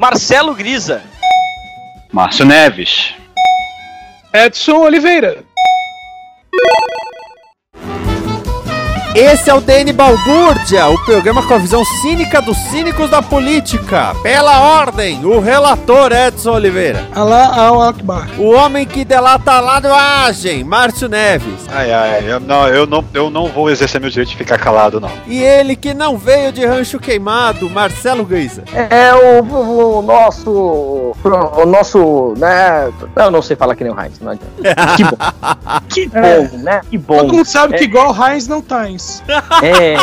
Marcelo Grisa. Márcio Neves. Edson Oliveira. Esse é o DN Balbúrdia, o programa com a visão cínica dos cínicos da política. Pela ordem, o relator Edson Oliveira. Alá ao Akbar. O homem que delata a ladroagem, Márcio Neves. Ai, ai, eu não, eu, não, eu não vou exercer meu direito de ficar calado, não. E ele que não veio de rancho queimado, Marcelo Grisa. É o, o, o nosso. O nosso. né? Eu não sei falar que nem o Heinz, não adianta. Que bom. Que bom, né? Que bom. Todo mundo sabe É. que igual o Heinz não tá É.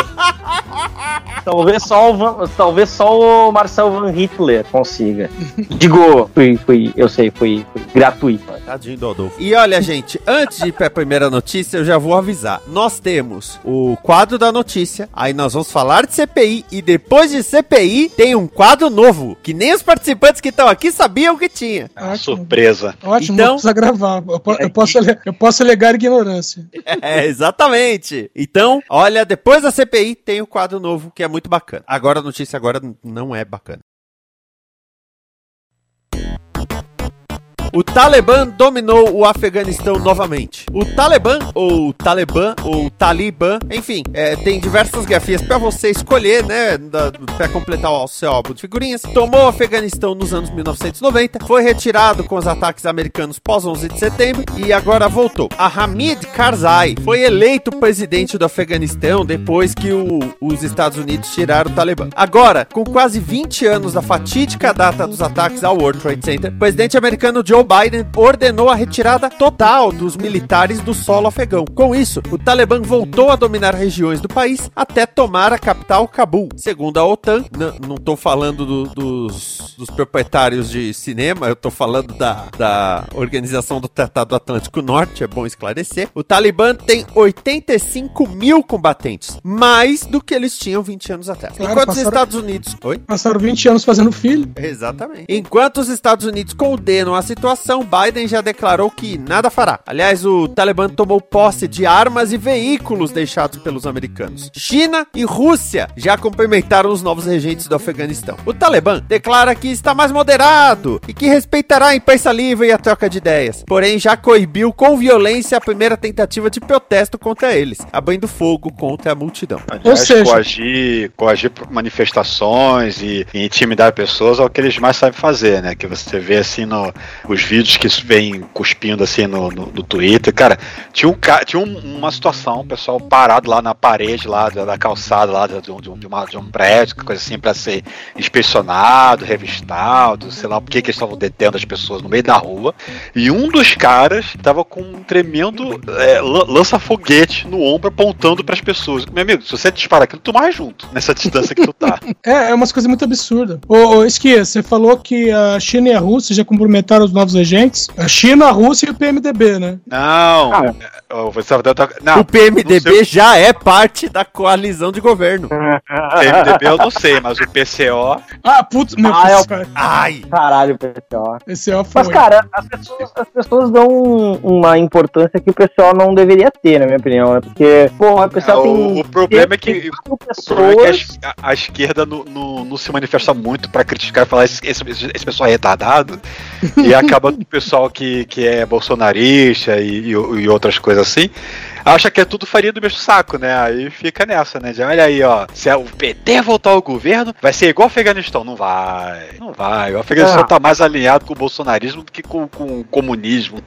talvez só o Van- talvez só o Marcel Van Hitler consiga. Digo, fui, fui, eu sei, fui, fui gratuito. Tadinho do Adolfo. E olha, gente, antes de ir pra primeira notícia, eu já vou avisar. Nós temos o quadro da notícia, aí nós vamos falar de CPI, e depois de CPI, tem um quadro novo, que nem os participantes que estão aqui sabiam que tinha. Ótimo. Surpresa. Ótimo, Então- não precisa gravar. Eu, po- eu posso, ale- eu posso alegar ignorância. É, exatamente. Então, olha, depois da CPI tem o quadro novo, que é muito bacana. Agora a notícia agora não é bacana. O Talibã dominou o Afeganistão novamente. O Talibã, ou Talibã, ou Talibã, enfim, é, tem diversas grafias pra você escolher, né? Da, pra completar o seu álbum de figurinhas. Tomou o Afeganistão nos anos 1990, foi retirado com os ataques americanos pós 11 de setembro e agora voltou. A Hamid Karzai foi eleito presidente do Afeganistão depois que o- os Estados Unidos tiraram o Talibã. Agora, com quase 20 anos da fatídica data dos ataques ao World Trade Center, o presidente americano Joe Biden ordenou a retirada total dos militares do solo afegão. Com isso, o Talibã voltou a dominar regiões do país até tomar a capital Cabul. Segundo a OTAN, não estou falando do- dos, dos proprietários de cinema, eu estou falando da, da Organização do Tratado Atlântico Norte, é bom esclarecer. O Talibã tem 85 mil combatentes, mais do que eles tinham 20 anos atrás. Claro, Enquanto os passaram- Estados Unidos... Oi? Passaram 20 anos fazendo filho. Exatamente. Enquanto os Estados Unidos condenam a situação, Biden já declarou que nada fará. Aliás, o Talibã tomou posse de armas e veículos deixados pelos americanos. China e Rússia já cumprimentaram os novos regentes do Afeganistão. O Talibã declara que está mais moderado e que respeitará a imprensa livre e a troca de ideias. Porém, já coibiu com violência a primeira tentativa de protesto contra eles, abrindo fogo contra a multidão. Aliás, seja- coagir, coagir manifestações e, e intimidar pessoas é o que eles mais sabem fazer, né? Que você vê assim no, os vídeos que vem cuspindo assim no, no, no Twitter. Cara, tinha, um, tinha um- uma situação, o pessoal parado lá na parede lá da, da calçada lá de, um- de um- de uma- de um prédio, coisa assim, pra ser inspecionado, revistado, sei lá por que eles estavam detendo as pessoas no meio da rua. E um dos caras tava com um tremendo é, lan- lança-foguete no ombro apontando pras pessoas. Meu amigo, se você disparar aquilo, tu morre junto nessa distância que tu tá. É, é umas coisas muito absurdas. Ô, ô Esquia, você falou que a China e a Rússia já cumprimentaram os novos novos regentes? A China, a Rússia e o PMDB, né? Não. Ah. Não, o PMDB já é parte da coalizão de governo. O PMDB eu não sei, mas o PCO. Ah, putz, meu Ah, é o- PCO. Ai! Caralho, PCO. PCO foi. Mas, cara, as pessoas, as pessoas dão uma importância que o pessoal não deveria ter, na minha opinião. né? Porque, pô, o pessoal tem. O, o problema é que, o quatro problema é que a pessoas. a, esquerda não, não, não se manifesta muito pra criticar e falar esse, esse, esse pessoal é retardado. e acaba que o pessoal que, que é bolsonarista e, e, e outras coisas assim acha que é tudo farinha do mesmo saco, né? Aí fica nessa, né? De, olha aí, ó. Se o PT voltar ao governo, vai ser igual o Afeganistão. Não vai. Não vai. O Afeganistão Ah. tá mais alinhado com o bolsonarismo do que com, com o comunismo.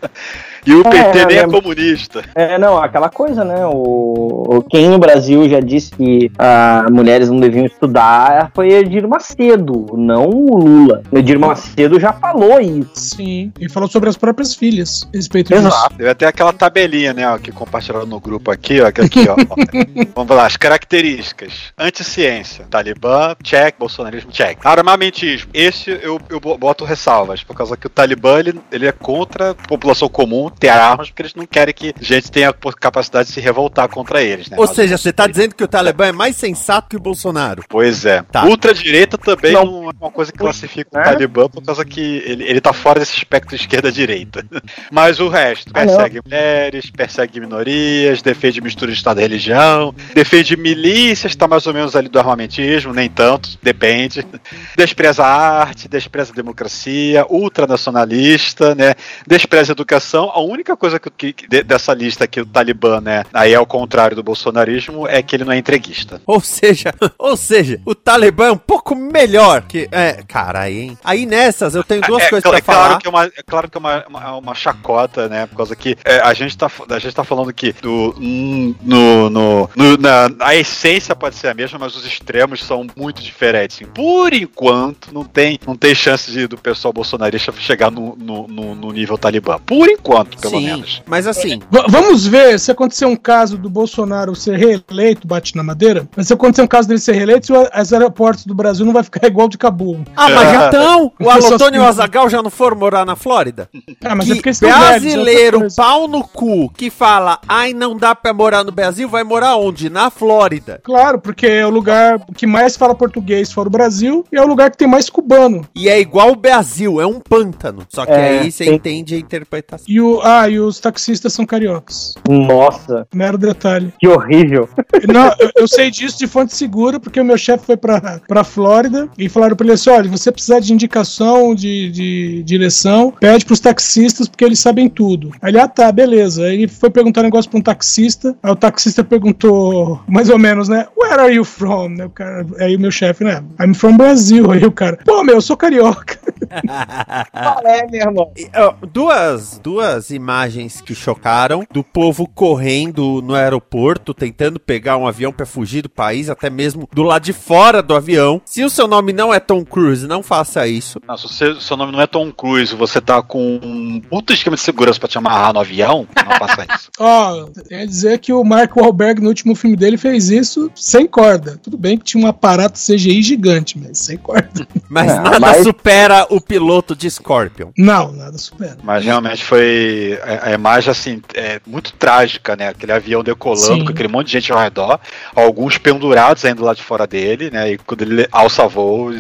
E o É, PT nem é né? comunista. É, não, aquela coisa, né? O, o- quem no Brasil já disse que ah, mulheres não deviam estudar foi Edir Macedo, não o Lula. O Edir Macedo já falou isso. Sim. E falou sobre as próprias filhas a respeito disso. Exato. Teve até aquela tabelinha, né, ó, que compartilharam no grupo aqui, ó, aqui, ó. ó. Vamos lá, as características. Anticiência, Talibã, check, bolsonarismo, check. Armamentismo, esse eu, eu boto ressalvas, por causa que o Talibã, ele, ele é contra a população comum ter armas, porque eles não querem que gente tenha capacidade de se revoltar contra eles, né. Ou Mas- seja, você tá dizendo que o Talibã é mais sensato que o Bolsonaro. Pois é. Tá. Ultradireita também Não. não. é uma coisa que classifica o É? Talibã por causa que ele, ele tá fora desse espectro esquerda-direita. Mas o resto, Ah, persegue mulheres, persegue minorias, defende mistura de Estado e religião, defende milícias, tá mais ou menos ali do armamentismo, nem tanto, depende. Despreza a arte, despreza a democracia, ultranacionalista, né? Despreza a educação. A única coisa que, que- que de- dessa lista que o Talibã, né, aí é ao contrário do bolsonarismo, é que ele não é entreguista. Ou seja, ou seja, o Talibã é um pouco melhor que. É, cara, aí, hein? Aí nessas eu tenho duas é, coisas cla- pra é claro falar. que é uma, é claro que é uma, uma, uma chacota, né? Por causa que é, a, gente tá, a gente tá falando que do, hum, no, no, no- na, a essência pode ser a mesma, mas os extremos são muito diferentes. assim. Por enquanto, não tem, não tem chance de, do pessoal bolsonarista chegar no, no, no- no nível talibã. Por enquanto, pelo Sim, menos. mas assim, V- vamos ver se acontecer um caso do Bolsonaro ser reeleito, bate na madeira. Mas se acontecer um caso dele ser reeleito, o- os aeroportos do Brasil não vai ficar igual de Cabul. Ah, mas já estão! O Só Alotônio e o Azagal já não foram morar na Flórida? Ah, mas que é porque eles estão velhos, é brasileiro, coisa. pau no cu, que fala, ai, não dá pra morar no Brasil, vai morar onde? Na Flórida. Claro, porque é o lugar que mais fala português fora o Brasil e é o lugar que tem mais cubano. E é igual o Brasil, é um pântano. Só que É, aí você tem- entende a interpretação. E o, ah, e os taxistas são cariocas. Nossa, Mero detalhe. que horrível. Não, eu, eu sei disso de fonte segura, porque o meu chefe foi pra, pra Flórida e falaram pra ele assim: olha, você precisar de indicação, de, de direção, pede pros taxistas, porque eles sabem tudo. Aí ele, ah tá, beleza. Aí ele foi perguntar um negócio pra um taxista, aí o taxista perguntou, mais ou menos, né? Where are you from? Né, o cara, aí o meu chefe, né? I'm from Brasil. Aí o cara, pô, meu, eu sou carioca. É, meu irmão. E, ó, duas, duas imagens que chocaram do povo correndo no aeroporto, tentando pegar um avião pra fugir do país, até mesmo do lado de fora do avião. Se o seu nome não é Tom Cruise, não faça isso. Não, se você- seu nome não é Tom Cruise, você tá com um puto esquema de segurança pra te amarrar no avião, não faça isso. Ó, quer dizer que o Mark Wahlberg no último filme dele fez isso sem corda. Tudo bem que tinha um aparato CGI gigante, mas sem corda. Mas Não, nada mas- supera o piloto de Scorpion. Não, nada supera. Mas realmente foi a, a imagem assim, é muito trágica, né? Aquele avião decolando Sim. com aquele monte de gente ao redor, alguns pendurados ainda lá de fora dele, né? E quando ele alça voo,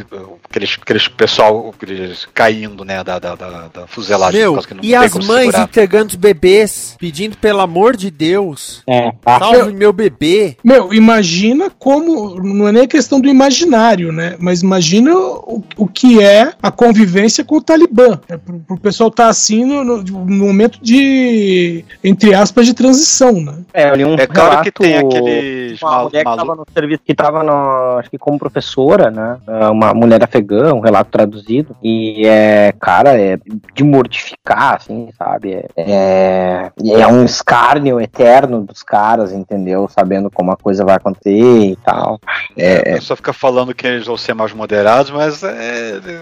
aqueles, aqueles pessoal aqueles caindo, né? Da, da, da, da fuselagem. Meu, e as mães segurar. entregando os bebês, pedindo pelo amor de Deus, É, tá. salve meu bebê. Meu, imagina como. Não é nem questão do imaginário, né? Mas imagina o, o que é a convivência com o Talibã. É pro, pro pessoal estar assim no, no- no momento de. entre aspas, de transição, né? É, eu li um É claro relato, que tem aqueles Uma mal- mulher que tava no serviço, que tava no, acho que como professora, né? É, Uma mulher afegã, um relato traduzido. E é, cara, é de mortificar, assim, sabe? É, é, é um escárnio, eterno dos caras, entendeu? Sabendo como a coisa vai acontecer e tal. É, a pessoa fica falando que eles vão ser mais moderados, mas é, é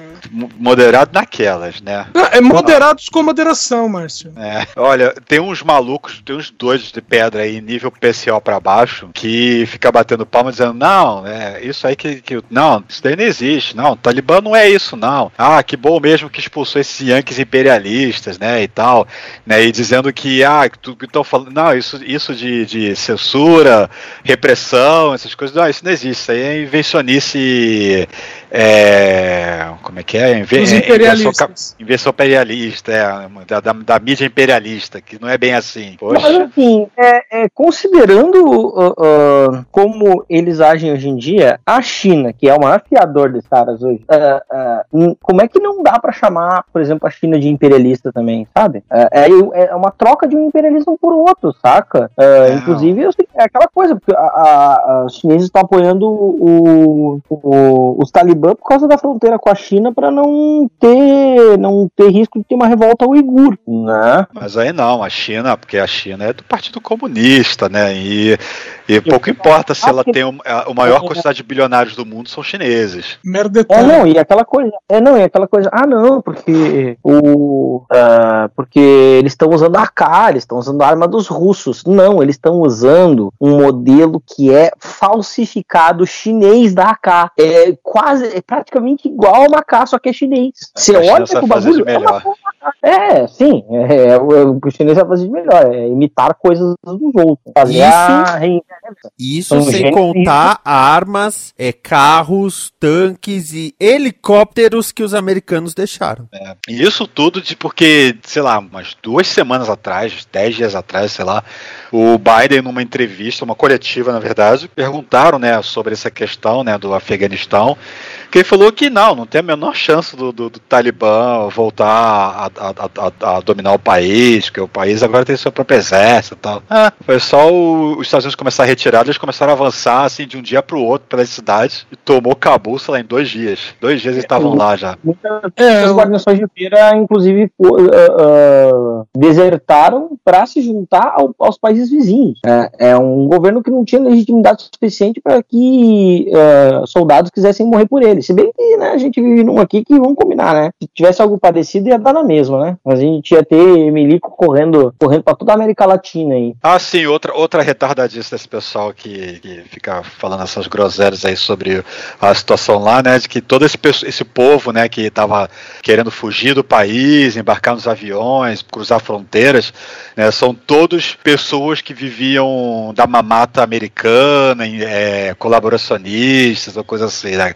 moderado naquelas, né? É moderados com moderação, Márcio. É. Olha, tem uns malucos, tem uns doidos de pedra aí, nível PCO pra baixo, que fica batendo palma dizendo, não, é isso aí que, que. Não, isso daí não existe. Não, Talibã não é isso, não. Ah, que bom mesmo que expulsou esses Yankees imperialistas, né? E tal. Né, e dizendo que, ah, que estão falando. Não, isso, isso de, de censura, repressão, essas coisas, não, isso não existe. Isso aí é invencionice. É, como é que é? Inve Os imperialistas. Inversão imperialista, é, da, da, da, mídia imperialista, que não é bem assim. Poxa. Mas assim, é, é considerando uh, uh, como eles agem hoje em dia, a China, que é o maior fiador dos caras hoje, uh, como é que não dá para chamar, por exemplo, a China de imperialista também, sabe? É, é, uma troca de um imperialismo por outro, saca? inclusive, é aquela coisa, porque a, a, os chineses estão apoiando o, o, os talibã por causa da fronteira com a China para não ter não ter risco de ter uma revolta uigur, né? Mas aí não, a China, porque a China é do Partido Comunista, né? E, e pouco importa se ela tem o, a, maior quantidade de bilionários do mundo são chineses. Merda é, não, e aquela coisa, é não, e aquela coisa, ah não, porque o uh, porque eles estão usando a AK, eles estão usando a arma dos russos. Não, eles estão usando um modelo que é falsificado chinês da AK. É quase, é praticamente igual ao AK, só que é chinês. Você olha pro bagulho, é, uma, é, sim, é, é, o, o chinês vai fazer de melhor, é imitar coisas dos outros. Fazer isso, a isso sem contar armas, é, carros, tanques e helicópteros que os americanos deixaram. É, e isso tudo de porque, sei lá, umas duas semanas atrás, dez dias atrás, sei lá, o Biden, numa entrevista, uma coletiva, na verdade, perguntaram, né, sobre essa questão, né, do Afeganistão, que ele falou que não, não tem a menor chance do, do, do Talibã voltar a, a, a, a, dominar o país, que o país agora tem seu próprio exército e tal. É, foi só o, os Estados Unidos começar a retirar, eles começaram a avançar, assim, de um dia para o outro pelas cidades, e tomou Cabul, sei lá, em dois dias. Dois dias eles estavam lá já. Muitas é, guarnições de feira, inclusive, uh, uh, desertaram para se juntar ao, aos países vizinhos. É, é, um governo que não tinha legitimidade suficiente para que uh, soldados quisessem morrer por ele. Se bem que né, a gente vive num aqui que vamos combinar, né? Se tivesse algo parecido, ia dar na mesma, né? A gente ia ter milico correndo, correndo para toda a América Latina aí. Ah, sim, outra, outra retardadice desse pessoal que, que fica falando essas groselhas aí sobre a situação lá, né? De que todo esse, esse povo, né, que tava querendo fugir do país, embarcar nos aviões, cruzar fronteiras, né? São todos pessoas que viviam da mamata americana, é, colaboracionistas ou coisa assim, né?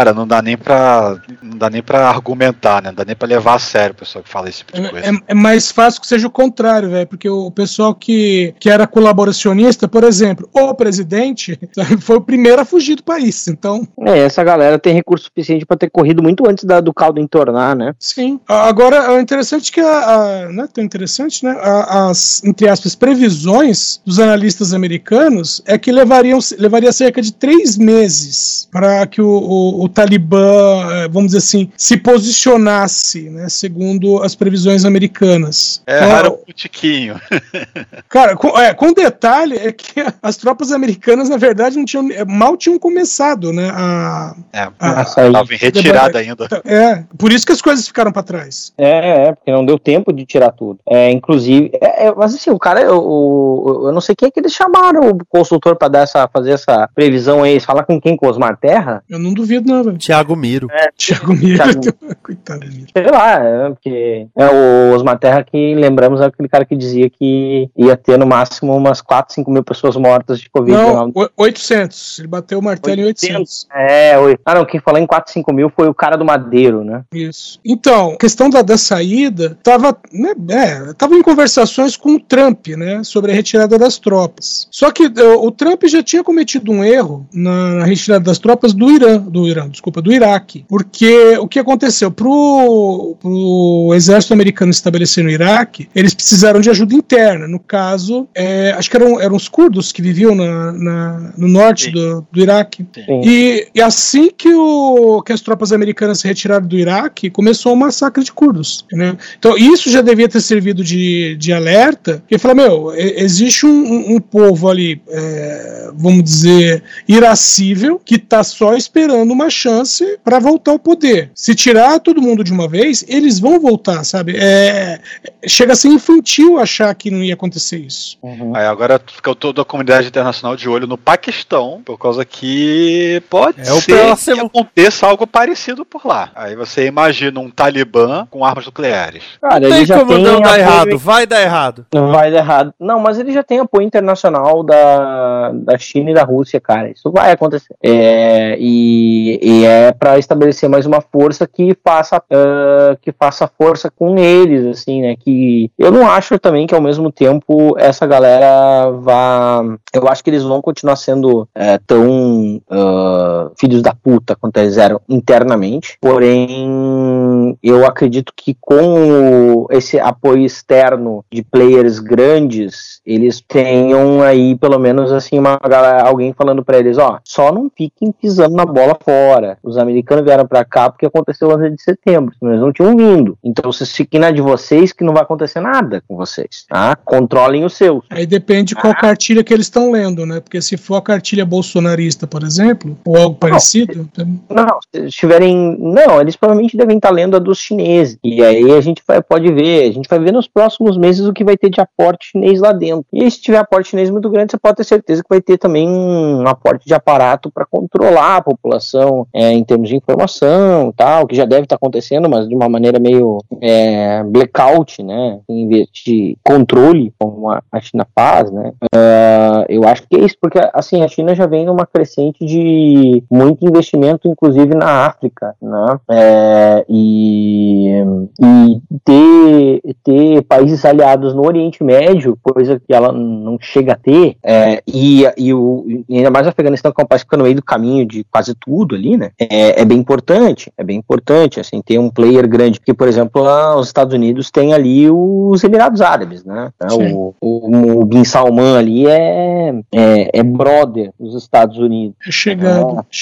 Cara, não dá nem pra, não dá nem pra argumentar, né? Não dá nem pra levar a sério o pessoal que fala esse tipo de é, coisa. É, é mais fácil que seja o contrário, velho, porque o pessoal que, que era colaboracionista, por exemplo, o presidente foi o primeiro a fugir do país, então... É, essa galera tem recurso suficiente para ter corrido muito antes da, do caldo entornar, né? Sim. Agora, é interessante que a, a não é tão interessante, né? as, entre aspas, previsões dos analistas americanos é que levariam, levaria cerca de três meses para que o, o, o Talibã, eh, vamos dizer assim, se posicionasse, né, segundo as previsões americanas. É, então, era um tiquinho. cara, com, é, com detalhe é que as tropas americanas, na verdade, não tinham, eh, mal tinham começado, né, a... É, estava em retirada ainda. É, por isso que as coisas ficaram para trás. É, é, porque não deu tempo de tirar tudo. É, inclusive, é, é, mas assim, o cara, o, eu não sei quem é que eles chamaram o consultor para dar essa, fazer essa previsão aí, falar com quem, com Osmar Terra? Eu não duvido, não, velho. Tiago Miro. É, Tiago Miro. Thiago... Coitado Miro. Sei lá, é, porque é o Osmar Terra que lembramos é aquele cara que dizia que ia ter no máximo umas 4, 5 mil pessoas mortas de Covid. Não, 800. Ele bateu o martelo 800. em 800. É, ah não, quem falou em 4, 5 mil foi o cara do Madeiro, né? Isso. Então, questão da, da saída, tava, né, é, tava em conversações com o Trump, né, sobre a retirada das tropas. Só que o, o Trump já tinha cometido um erro na retirada das tropas do Irã, do Irã, desculpa, do Iraque. Porque o que aconteceu? Pro, pro exército americano estabelecer no Iraque, eles precisaram de ajuda interna. No caso, é, acho que eram, eram os curdos que viviam na, na no norte do, do Iraque. E, e assim que, o, que as tropas americanas se retiraram do Iraque, começou o massacre de curdos. Né? Então, isso já devia ter servido de, de alerta. E falar, meu, existe um, um- um povo ali, é, vamos dizer, irascível, que está só esperando uma chance para voltar ao poder. Se tirar todo mundo de uma vez, eles vão voltar, sabe? É, chega a ser infantil achar que não ia acontecer isso. Aí agora fica toda a comunidade internacional de olho no Paquistão, por causa que pode É ser próximo. que aconteça algo parecido por lá. Aí você imagina um Talibã com armas nucleares. Cara, Não ele tem já como tem não dar apoio- errado, vai dar errado. Não vai dar errado. Não, mas ele já tem apoio internacional da, da China e da Rússia, cara. Isso vai acontecer. É, e, e é para estabelecer mais uma força que faça ah, que faça força com eles, assim, né? Que eu não acho também que ao mesmo tempo essa galera vá. Eu acho que eles vão continuar sendo é, tão ah, filhos da puta quanto eles eram internamente. Porém, eu acredito que com esse apoio externo de players grandes, eles tenham aí pelo menos assim uma galera, alguém falando pra eles, ó, só não fiquem pisando na bola fora. Os americanos vieram pra cá porque aconteceu o 11 de setembro, senão eles não tinham vindo. Então vocês fiquem na de vocês que não vai acontecer nada com vocês, tá? Controlem os seus. Aí depende de qual cartilha que eles estão lendo, né? Porque se for a cartilha bolsonarista, por exemplo, ou algo parecido, Não, se estiverem. Não, eles provavelmente devem estar lendo a dos chineses. E aí a gente vai, pode ver, a gente vai ver nos próximos meses o que vai ter de aporte chinês lá dentro. E aí, se tiver aporte chinês muito grande, você pode ter certeza que vai ter também um aporte de aparato para controlar a população é, em termos de informação tal, que já deve estar acontecendo, mas de uma maneira meio é, blackout, né? Em vez de controle, como a, China faz, né? Ah, eu acho que é isso, porque assim, a China já vem numa crescente de muito investimento, inclusive na África, né? É, e, e ter, ter países aliados no Oriente Médio, coisa que ela não chega a ter, é, e, e, o, e ainda mais o Afeganistão, que é um país que fica no meio do caminho de quase tudo ali, né? É, é bem importante, é bem importante, assim, ter um player grande, porque, por exemplo, lá os Estados Unidos tem ali os Emirados Árabes, né? Sim. O, o, o Bin Salman ali é, é, é brother dos Estados Unidos. é chegado.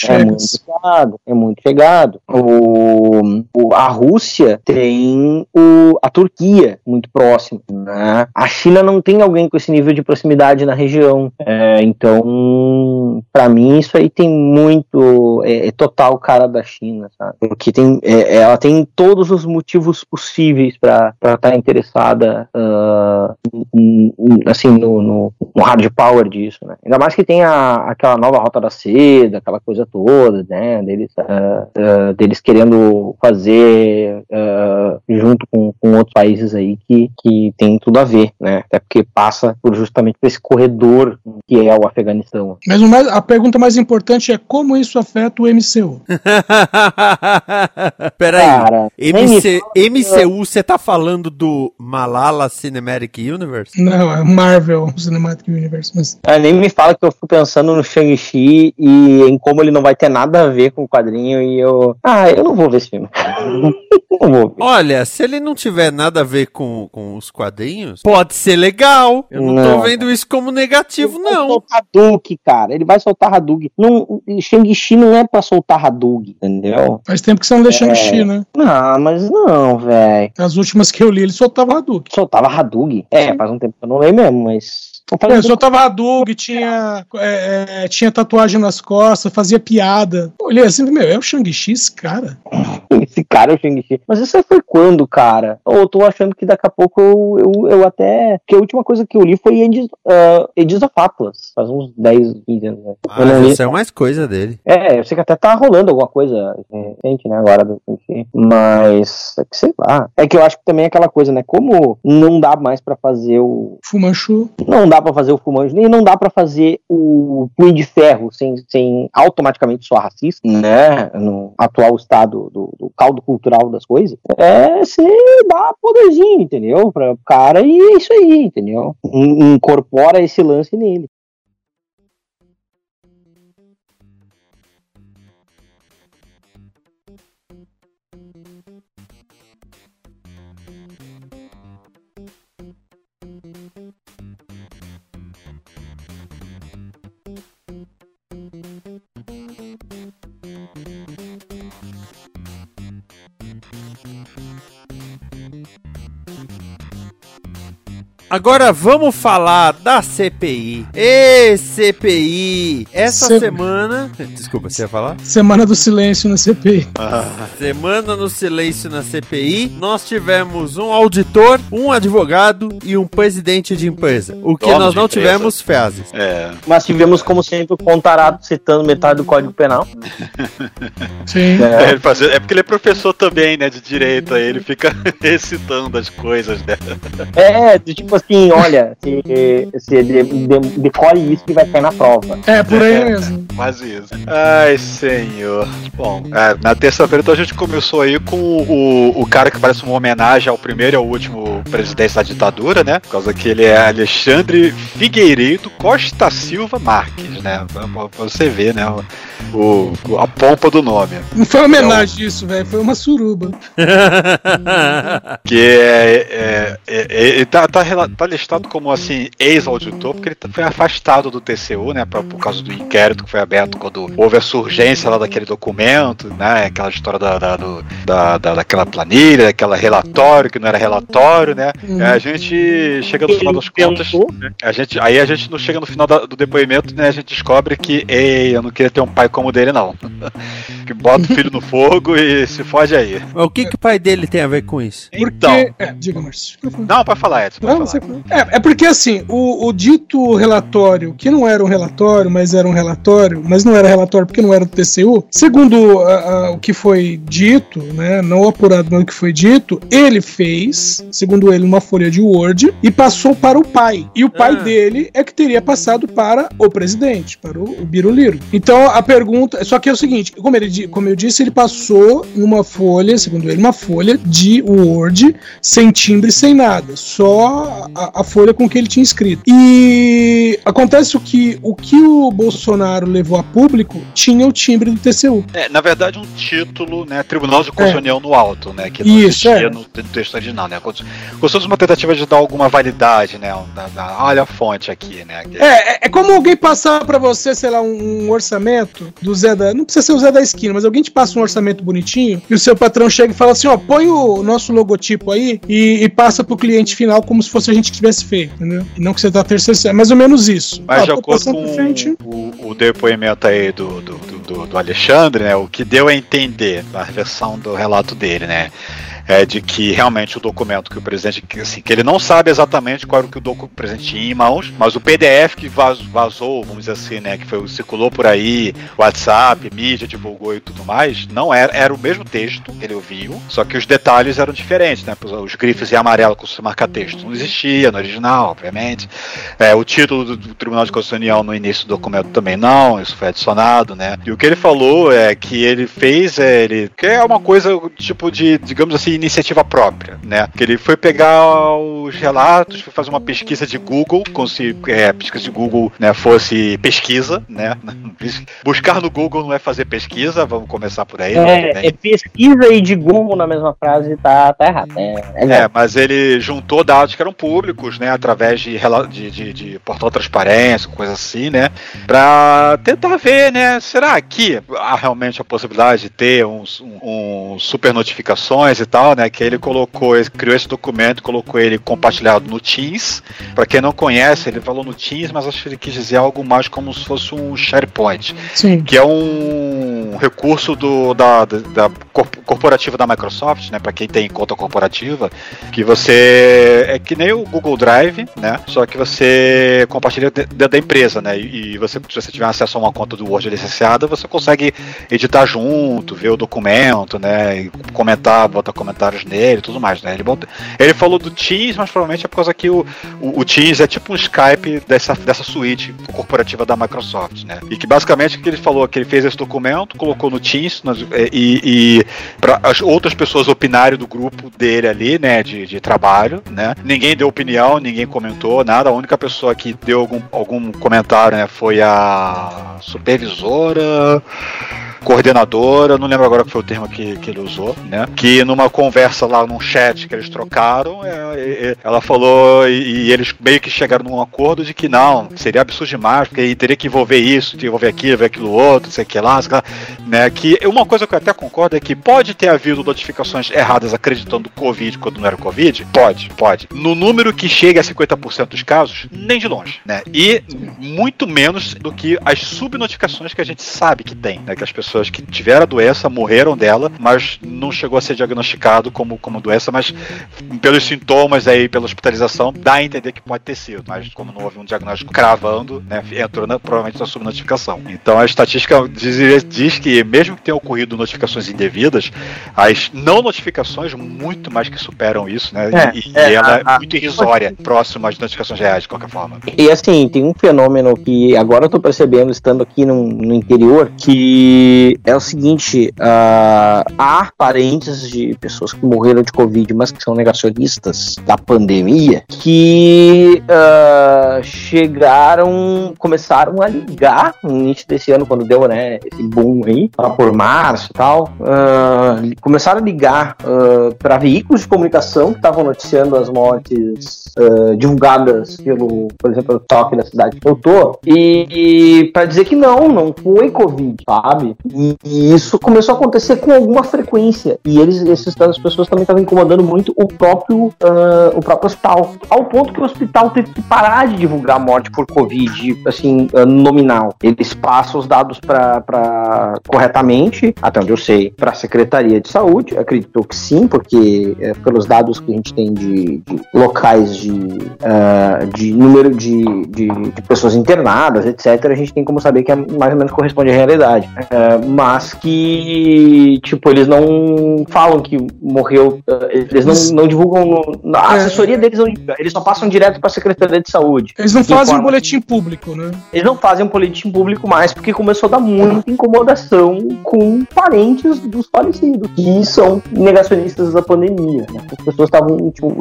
É muito chegado, é muito chegado. O, o- a Rússia tem o, a Turquia muito próximo, né? A China não tem alguém com esse nível de proximidade na região. É, então, pra mim, isso aí tem muito. É, é total cara da China, sabe? Porque tem, é, ela tem todos os motivos possíveis pra estar interessada ah, em- em- assim, no, no, no hard power disso, né? Ainda mais que tem a, aquela nova rota da seda, aquela coisa toda, né? Deles, ah, ah, deles querendo fazer junto com, com outros países aí que, que tem tudo a ver, né? Até porque passa por justamente por esse corredor que é o Afeganistão. Mas a pergunta mais importante é como isso afeta o MCU. Peraí, Cara, MC, MCU, você tá falando do Malala Cinematic Universe? Não, é Marvel Cinematic Universe. Mas Ah, nem me fala que eu fico pensando no Shang-Chi e em como ele não vai ter nada a ver com o quadrinho e eu. Ah, eu não vou ver esse filme. não vou ver. Olha, se ele não tiver nada a ver com, com os quadrinhos, pode ser legal. Eu não, tô Não. vendo isso como negativo, Ele vai não. soltar Hadouken, cara. Ele vai soltar Hadouken. Não, Shang-Chi não é pra soltar Hadouken, entendeu? faz tempo que você não lê Shang-Chi, né? Não, mas não, velho. As últimas que eu li, ele soltava Hadouken. Soltava Hadouken. É, faz um tempo que eu não leio mesmo, mas. É, soltava Hadouken, tinha, é, é, tinha tatuagem nas costas, fazia piada. Olhei assim, meu, é o Shang-Chi esse cara? Esse cara é o Shang-Chi. Mas isso aí foi quando, cara? Ou eu tô achando que daqui a pouco eu, eu, eu até. Porque a última coisa que eu li foi Edis, uh, Edis of Atlas. Faz uns 10, 15 anos. né? Ah, isso é mais coisa dele. É, eu sei que até tá rolando alguma coisa recente, né, agora do Shang-Chi. Mas, é que sei lá. É que eu acho que também é aquela coisa, né? Como não dá mais pra fazer o. Fumanchu. Não dá pra fazer o Fumanjo, nem não dá pra fazer o Punho de Ferro sem, sem automaticamente soar racista, né? No atual estado do, do caldo cultural das coisas. É você dá poderzinho, entendeu? Pra o cara e é isso aí, entendeu? In- Incorpora esse lance nele. Agora vamos falar da CPI. Ê, CPI! Essa Se- semana. Desculpa, você ia falar? Semana do silêncio na CPI. Semana no silêncio na CPI. Nós tivemos um auditor, um advogado e um presidente de empresa. O que Dono nós não empresa. tivemos fezes. É. Mas tivemos, como sempre, o Contarato citando metade do Código Penal. Sim. É, fazia- é porque ele é professor também, né, de direito, aí ele fica recitando as coisas, né? É, tipo assim, olha, se, se de, de, decore isso que vai cair na prova. É, por aí mesmo. Quase isso. Ai, senhor. Bom, é, na terça-feira então a gente começou aí com o, o cara que parece uma homenagem ao primeiro e ao último presidente da ditadura, né? Por causa que ele é Alexandre Figueiredo Costa Silva Marques, né? Pra, pra- você ver, né? O, a pompa do nome. Não foi uma homenagem isso, velho. Foi uma suruba. Que é, é, é- é- tá, tá, tá listado como assim, ex-auditor, porque ele foi afastado do TCU, né? pra- por causa do inquérito que foi aberto quando houve a surgência lá daquele documento, né? Aquela história da, da, do- da, da- daquela planilha, daquela relatório que não era relatório, né? Uhum. É, a gente chega no final das contas. né, A gente, aí a gente não chega no final da- do depoimento, né? A gente descobre que, ei, eu não queria ter um pai como o dele, não. que bota o filho no fogo e se fode aí. Mas o que, que o pai dele tem a ver com isso? Então. É, diga, Márcio. Não, pode falar, Edson. Pode Não, falar. você- É, é porque assim, o, o dito relatório, que não era um relatório, mas era um relatório, mas não era relatório porque não era do TCU, segundo a- a- o que foi dito, né, não apurado, mas o que foi dito, ele fez, segundo ele, uma folha de Word e passou para o pai. E o pai Ah. dele é que teria passado para o presidente, para o, o Biruliro. Então a pergunta, só que é o seguinte, como, ele, como eu disse, ele passou numa folha, segundo ele, uma folha de Word sem timbre, sem nada, só a, a folha com que ele tinha escrito. E acontece o que o que o Bolsonaro levou a público tinha o timbre do TCU. É, na verdade, um título, né? Tribunal de Constituição no alto, né? Que não Isso, existia é. no, texto original, né? Fosse uma tentativa de dar alguma validade, né? Da, da- olha a fonte aqui, né? É, é, é como alguém passar pra você, sei lá, um, orçamento do Zé da. Não precisa ser o Zé da esquina, mas alguém te passa um orçamento bonitinho e o seu patrão chega e fala assim: ó, põe o nosso logotipo aí e, e passa pro cliente final como se fosse a gente que tivesse feito, entendeu? E não que você tá terceirizando. É mais ou menos isso. Mas Ó, de acordo com frente. o, o depoimento aí do, do, do- do, do Alexandre, né? O que deu a entender na versão do relato dele, né? É de que realmente o documento que o presidente, que, assim, que ele não sabe exatamente qual era o que o docu- o presidente tinha em mãos, mas o PDF que vaz- vazou, vamos dizer assim, né, que foi, circulou por aí, WhatsApp, mídia divulgou e tudo mais, não era, era o mesmo texto que ele ouviu, só que os detalhes eram diferentes, né, os, grifos em amarelo com se marcar texto não existia no original, obviamente, é, o título do, do Tribunal de Constituição no início do documento também não, isso foi adicionado, né? E o que ele falou é que ele fez, é, ele que é uma coisa tipo de, digamos assim, iniciativa própria, né? Que ele foi pegar os relatos, foi fazer uma pesquisa de Google, como se é, pesquisa de Google né, fosse pesquisa, né? Buscar no Google não é fazer pesquisa, vamos começar por aí. né? É, é pesquisa e de Google na mesma frase tá, tá errado. É, é É, mas ele juntou dados que eram públicos, né, através de, de, de, de portal transparência, coisa assim, né, pra tentar ver, né, será que há realmente a possibilidade de ter uns um, um super notificações e tal, né, que ele colocou, ele criou esse documento, colocou ele compartilhado no Teams, pra quem não conhece, ele falou no Teams, mas acho que ele quis dizer algo mais como se fosse um SharePoint, Sim. que é um recurso do, da, da, da corp- corporativa da Microsoft, né, para quem tem conta corporativa, que você é que nem o Google Drive, né, só que você compartilha de- dentro da empresa, né, e você, se você tiver acesso a uma conta do Word licenciada, você consegue editar junto, ver o documento, né, e comentar, botar comentários nele, tudo mais, né. Ele, ele falou do Teams, mas provavelmente é por causa que o, o, o Teams é tipo um Skype dessa, dessa suíte corporativa da Microsoft, né? E que basicamente o que ele falou é que ele fez esse documento, colocou no Teams nas- é, e, e para as outras pessoas opinarem do grupo dele ali, né, de, de trabalho, né? Ninguém deu opinião, ninguém comentou nada. A única pessoa que deu algum, algum comentário, né, foi a supervisora coordenadora, não lembro agora qual foi o termo que, que ele usou, né? Que numa conversa lá num chat que eles trocaram, é, é, ela falou e, e, eles meio que chegaram num acordo de que não, seria absurdo demais, porque teria que envolver isso, envolver aquilo, envolver aquilo outro, sei que lá, sei lá, né? Que uma coisa que eu até concordo é que pode ter havido notificações erradas acreditando Covid quando não era Covid? Pode, pode. No número que chega a 50% dos casos, nem de longe, né? E muito menos do que as subnotificações que a gente sabe que tem, né? Que as pessoas que tiveram a doença morreram dela, mas não chegou a ser diagnosticado como, como doença, mas pelos sintomas aí, pela hospitalização, dá a entender que pode ter sido, mas como não houve um diagnóstico cravando, né? Entrou na, provavelmente na subnotificação. Então a estatística diz, diz que mesmo que tenha ocorrido notificações indevidas, as não notificações muito mais que superam isso, né? É, e, é, ela a, é muito irrisória, a... próximo às notificações reais, de qualquer forma. E assim, tem um fenômeno que agora eu tô percebendo, estando aqui no, no interior, que é o seguinte: uh, há parentes de pessoas que morreram de Covid, mas que são negacionistas da pandemia, que uh, chegaram, começaram a ligar no início desse ano, quando deu né, esse boom aí, lá por março e tal, uh, começaram a ligar para veículos de comunicação que estavam noticiando as mortes divulgadas pelo, por exemplo, o toque da cidade que eu tô, e, e para dizer que não, não foi Covid, sabe? E, e, isso começou a acontecer com alguma frequência. E eles, esses, as pessoas também estavam incomodando muito o próprio, uh, o próprio hospital. Ao ponto que o hospital teve que parar de divulgar a morte por Covid, assim, uh, nominal. Eles passam os dados para corretamente, até onde eu sei, para a Secretaria de Saúde. Acredito que sim, porque é, pelos dados que a gente tem de, de locais de, uh, de número de, de, de, pessoas internadas, etc., a gente tem como saber que é mais ou menos corresponde à realidade. Uh, mas que, tipo, eles não falam que morreu, uh, eles não, não divulgam, a é. assessoria deles não eles só passam direto para a Secretaria de Saúde. Eles não fazem um boletim público, né? Eles não fazem um boletim público mais, porque começou a dar muita incomodação com parentes dos falecidos, que são negacionistas da pandemia. Né? As pessoas estavam, tipo,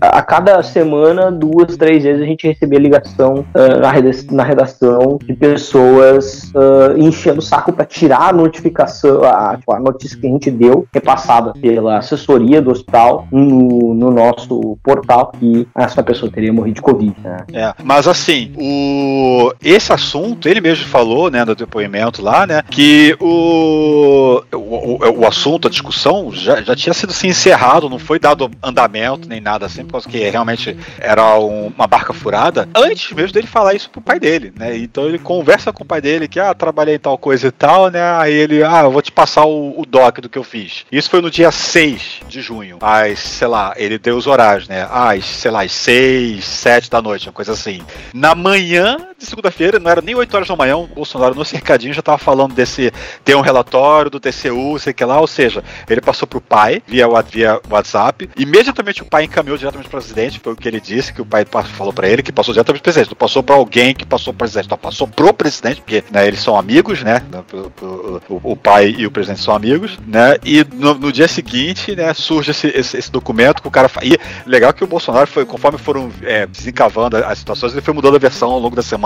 a cada semana, duas, três vezes a gente recebia ligação uh, na, redação, de pessoas uh, enchendo o saco para tirar a notificação, a, tipo, a, notícia que a gente deu, repassada pela assessoria do hospital no, no nosso portal, que essa pessoa teria morrido de Covid. Né? É, mas assim, o, esse assunto, ele mesmo falou, né, no depoimento lá, né, que o, o, o assunto, a discussão já, já tinha sido assim, encerrado, não foi dado andamento nem nada assim, porque realmente era um, uma barca furada, antes mesmo dele falar isso pro pai dele, né? Então ele conversa com o pai dele que, ah, trabalhei tal coisa e tal, né? Aí ele, ah, eu vou te passar o, o doc do que eu fiz. Isso foi no dia 6 de junho. Às, sei lá, ele deu os horários, né? Às, sei lá, às 6, 7 da noite, uma coisa assim. Na manhã de segunda-feira, não era nem 8 horas da manhã, o Bolsonaro no cercadinho já tava falando desse, ter um relatório do TCU, sei que lá, ou seja, ele passou pro pai via, via WhatsApp, imediatamente o pai encaminhou diretamente pro presidente, foi o que ele disse, que o pai falou para ele, que passou diretamente pro presidente, não passou para alguém que passou pro presidente, não, passou pro presidente, porque né, eles são amigos, né, o, o, o, pai e o presidente são amigos, né, e no, no dia seguinte, né, surge esse, esse, esse, documento que o cara, e legal que o Bolsonaro foi, conforme foram é, desencavando as situações, ele foi mudando a versão ao longo da semana,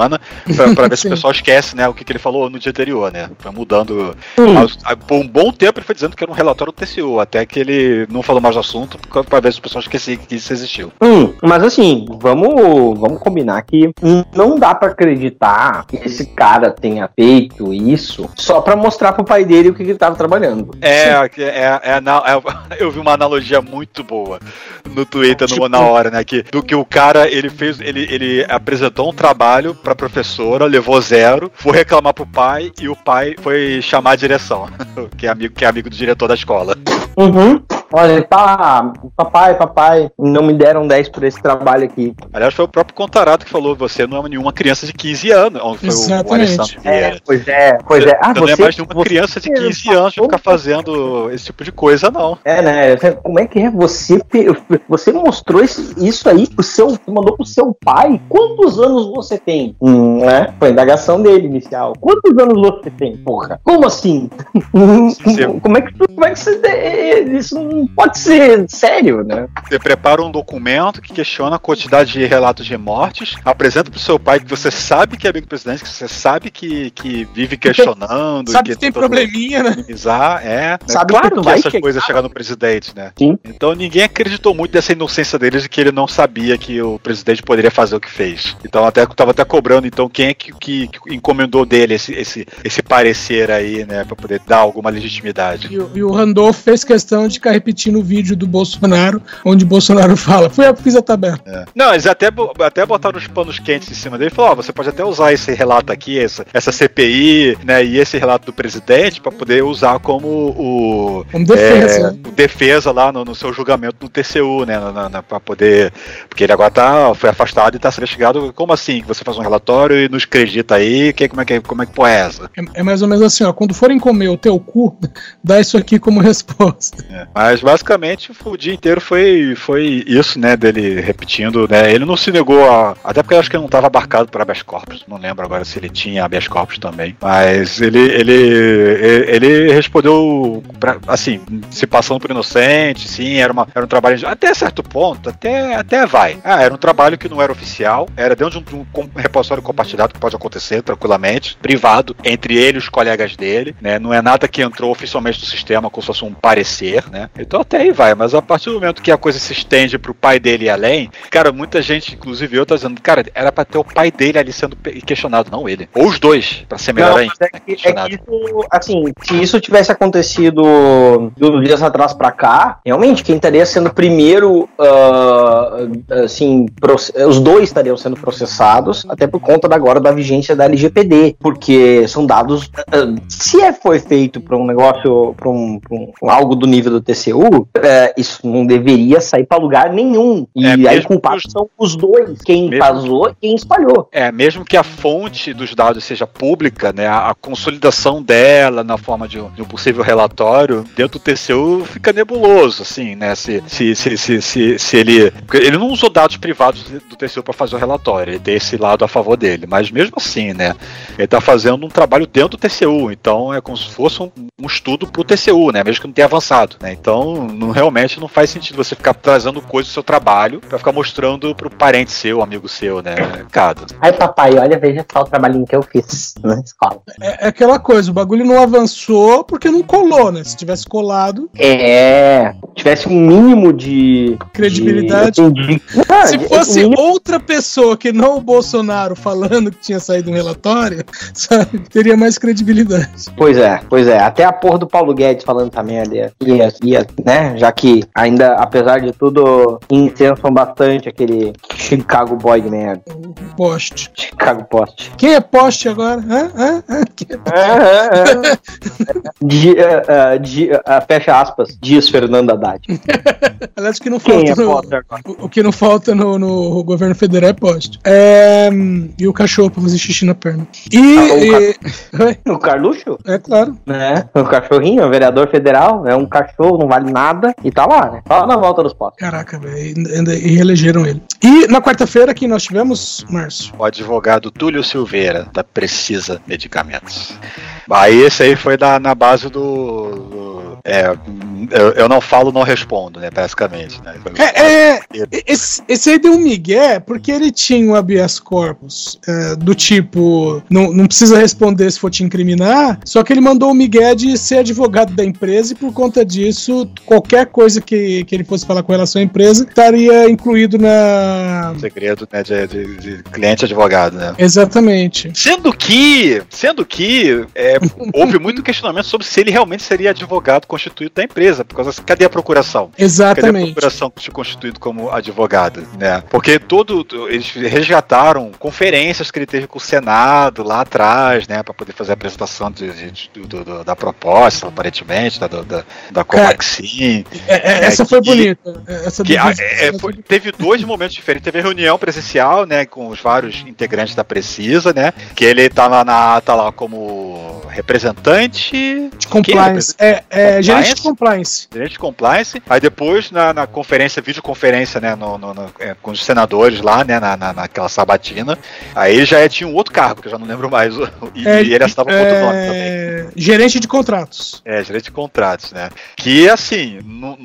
para ver se o pessoal esquece, né, o que, que ele falou no dia anterior, né, foi mudando, por um bom tempo ele foi dizendo que era um relatório do TCU, até que ele não falou mais do assunto, para ver se o pessoal esquecia que isso existiu. Hum, mas assim, vamos, vamos combinar que não dá para acreditar que esse cara tenha feito isso só para mostrar pro pai dele o que ele tava trabalhando. É, é, é, é, eu vi uma analogia muito boa no Twitter tipo... na hora, né? Que, do que o cara ele fez, ele, ele apresentou um trabalho pra professora, levou zero, foi reclamar pro pai e o pai foi chamar a direção, que é amigo, que é amigo do diretor da escola. Uhum. Olha, tá, papai, papai, não me deram 10 por esse trabalho aqui. Aliás, foi o próprio Contarato que falou: você não é nenhuma criança de 15 anos. Foi Exatamente. O, é, pois é, pois é. Ah, você, não é mais nenhuma criança de 15 anos de ficar fazendo esse tipo de coisa, não. É, né? Como é que é? Você, você mostrou isso aí pro seu. Mandou pro seu pai? Quantos anos você tem? Hum, né? Foi a indagação dele inicial. Quantos anos você tem? Porra. Como assim? como é que, como é que você. Isso não pode ser sério, né? Você prepara um documento que questiona a quantidade de relatos de mortes, apresenta pro seu pai que você sabe que é amigo do presidente, que você sabe que, que vive questionando. Sabe que, que tem probleminha, né? Minimizar, é. Sabe claro que que vai essas chegar. coisas chegam no presidente, né? Sim. Então ninguém acreditou muito dessa inocência deles de que ele não sabia que o presidente poderia fazer o que fez. Então até tava até cobrando então quem é que, que, que encomendou dele esse, esse, esse parecer aí, né, para poder dar alguma legitimidade. E, o- e o Randolph fez questão de ficar repetindo o vídeo do Bolsonaro, onde Bolsonaro fala: Fui eu que fiz a tabela. É. Não, eles até, até botaram os panos quentes em cima dele e falaram: ó, você pode até usar esse relato aqui, essa, essa CPI, né, e esse relato do presidente para poder usar como o. Como defesa, é, né? defesa lá no, no seu julgamento no TCU, né? Pra poder. Porque ele agora tá, foi afastado e tá sendo investigado. Como assim? Você faz um relatório e nos acredita aí? Que, como, é que, como é que pô é essa? É, é mais ou menos assim: ó, quando forem comer o teu cu, dá isso aqui como resposta. É. Mas basicamente o dia inteiro foi, foi isso, né? Dele repetindo, né? Ele não se negou a. Até porque eu acho que ele não estava abarcado por habeas corpus. Não lembro agora se ele tinha habeas corpus também. Mas ele, ele, ele, ele respondeu, pra, assim, se passando por inocente, sim, era, uma, era um trabalho. de- Até certo ponto, até, até vai. Ah, era um trabalho que não era oficial, era dentro de um, de um repositório compartilhado que pode acontecer tranquilamente, privado, entre ele e os colegas dele, né? Não é nada que entrou oficialmente no sistema como se fosse um parecer, né? Então até aí vai, mas a partir do momento que a coisa se estende pro pai dele e além, cara, muita gente, inclusive eu, tá dizendo, cara, era pra ter o pai dele ali sendo questionado, não ele. Ou os dois, pra ser melhor Não, ainda. é né, que, é que isso, assim, se isso tivesse acontecido dos dias atrás pra cá, realmente quem estaria sendo primeiro, ah, assim, os dois estariam sendo processados, até por conta da, agora da vigência da LGPD, porque são dados, ah, se é, foi feito para um negócio, para um, um- algo do nível do TCU, eh, isso não deveria sair pra lugar nenhum. E É, aí culpados são os dois, quem Mesmo- vazou e quem espalhou. É, mesmo que a fonte dos dados seja pública, né, a, a consolidação dela na forma de um, de um possível relatório, dentro do TCU fica nebuloso, assim, né, se, se, se, se, se, se ele... Ele não usou dados privados do TCU para fazer o relatório, ele tem esse lado a favor dele, mas mesmo assim, né, ele tá fazendo um trabalho dentro do TCU, então é como se fosse um, um estudo pro TCU, né, mesmo que não tenha avançado, né, então não, realmente não faz sentido você ficar trazendo coisas do seu trabalho para ficar mostrando pro parente seu, amigo seu, né, cara. Ai, papai, olha, veja só o trabalhinho que eu fiz na escola. É, é aquela coisa: o bagulho não avançou porque não colou, né? Se tivesse colado, É, tivesse um mínimo de Credibilidade. de- Ah, se fosse mínimo- outra pessoa que não o Bolsonaro falando que tinha saído um relatório, sabe, teria mais credibilidade. Pois é, pois é. Até a porra do Paulo Guedes falando essa merda ia, ia, né? Já que ainda, apesar de tudo, incensam bastante aquele Chicago Boy de merda. Poste. Chicago Post. Quem é poste agora? Hã? Hã? Hã? Quem é Di- eh, eh, di- eh, fecha aspas, diz Fernando Haddad. Aliás, o que não falta, é no, o, o que não falta no, no governo federal é poste. É, e o cachorro pra fazer xixi na perna. E. Ah, o e-? O Carluxo? é claro. Né? O cachorrinho, o vereador federal, é um cachorro, não vale nada e tá lá, né? Só na volta dos postos. Caraca, velho. E, reelegeram ele. E na quarta-feira que nós tivemos, Márcio. o advogado Túlio Silveira, da Precisa Medicamentos. Aí esse aí foi na, na base do. do- é, eu, eu não falo, não respondo, né? Basicamente. Né? É, é, esse, esse aí deu um migué porque ele tinha o habeas corpus é, do tipo, não, não precisa responder se for te incriminar, só que ele mandou o migué de ser advogado da empresa e por conta disso, qualquer coisa que, que ele fosse falar com relação à empresa estaria incluído na... Segredo né, de, de- de cliente advogado, né? Exatamente. Sendo que, sendo que é, houve muito questionamento sobre se ele realmente seria advogado constituído da empresa, por causa cadê a procuração? Cadê a Exatamente. procuração se constituído como advogado, né? Porque todo eles resgataram conferências que ele teve com o Senado lá atrás, né, para poder fazer a apresentação de, de- do- do- da proposta, aparentemente, da da, da, Covaxin. É, é, essa É, foi que- bonita. Essa Que, ah, é, foi- teve dois momentos diferentes. Teve a reunião presencial, né, com os vários integrantes da Precisa, né, que ele tava na ata lá como representante. De compliance. É, é gerente de compliance. Gerente de compliance. Aí depois, na, na conferência, videoconferência, né, no, no, no é, com os senadores lá, né, na, na, naquela sabatina, aí ele já é, tinha um outro cargo, que eu já não lembro mais. E, É, e ele estava com é, outro nome também. Gerente de contratos. É, gerente de contratos, né? Que assim, no,